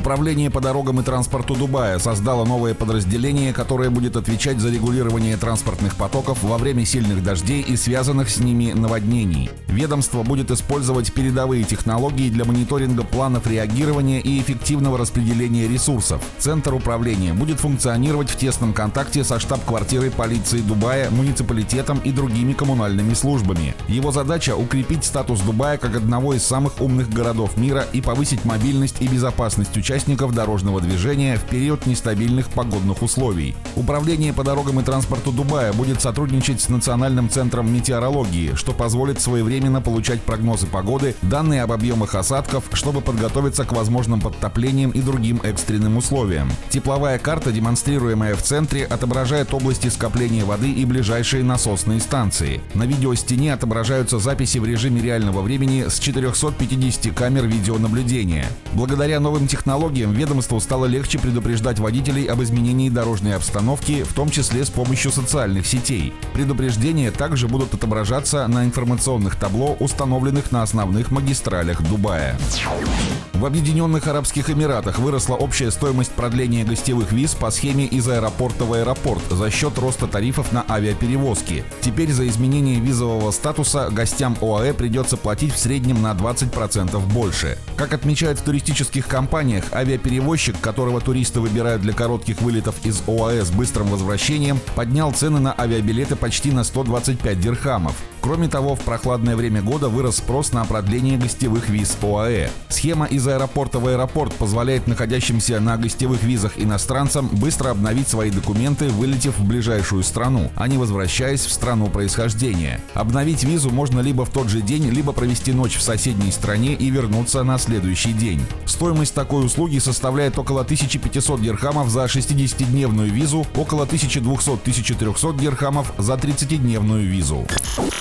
Управление по дорогам и транспорту Дубая создало новое подразделение, которое будет отвечать за регулирование транспортных потоков во время сильных дождей и связанных с ними наводнений. Ведомство будет использовать передовые технологии для мониторинга планов реагирования и эффективного распределения ресурсов. Центр управления будет функционировать в тесном контакте со штаб-квартирой полиции Дубая, муниципалитетом и другими коммунальными службами. Его задача – укрепить статус Дубая как одного из самых умных городов мира и повысить мобильность и безопасность участников дорожного движения в период нестабильных погодных условий. Управление по дорогам и транспорту Дубая будет сотрудничать с Национальным центром метеорологии, что позволит своевременно получать прогнозы погоды, данные об объемах осадков, чтобы подготовиться к возможным подтоплениям и другим экстренным условиям. Тепловая карта, демонстрируемая в центре, отображает области скопления воды и ближайшие насосные станции. На видеостене отображаются записи в режиме реального времени с 450 камер видеонаблюдения. Благодаря новым технологиям технологиям ведомству стало легче предупреждать водителей об изменении дорожной обстановки, в том числе с помощью социальных сетей. Предупреждения также будут отображаться на информационных табло, установленных на основных магистралях Дубая. В Объединенных Арабских Эмиратах выросла общая стоимость продления гостевых виз по схеме из аэропорта в аэропорт за счет роста тарифов на авиаперевозки. Теперь за изменение визового статуса гостям ОАЭ придется платить в среднем на 20% больше. Как отмечают в туристических компаниях, авиаперевозчик, которого туристы выбирают для коротких вылетов из ОАЭ с быстрым возвращением, поднял цены на авиабилеты почти на 125 дирхамов. Кроме того, в прохладное время года вырос спрос на продление гостевых виз ОАЭ. Схема из аэропорта в аэропорт позволяет находящимся на гостевых визах иностранцам быстро обновить свои документы, вылетев в ближайшую страну, а не возвращаясь в страну происхождения. Обновить визу можно либо в тот же день, либо провести ночь в соседней стране и вернуться на следующий день. Стоимость такой услуги составляет около 1500 дирхамов за 60-дневную визу, около 1200-1300 дирхамов за 30-дневную визу.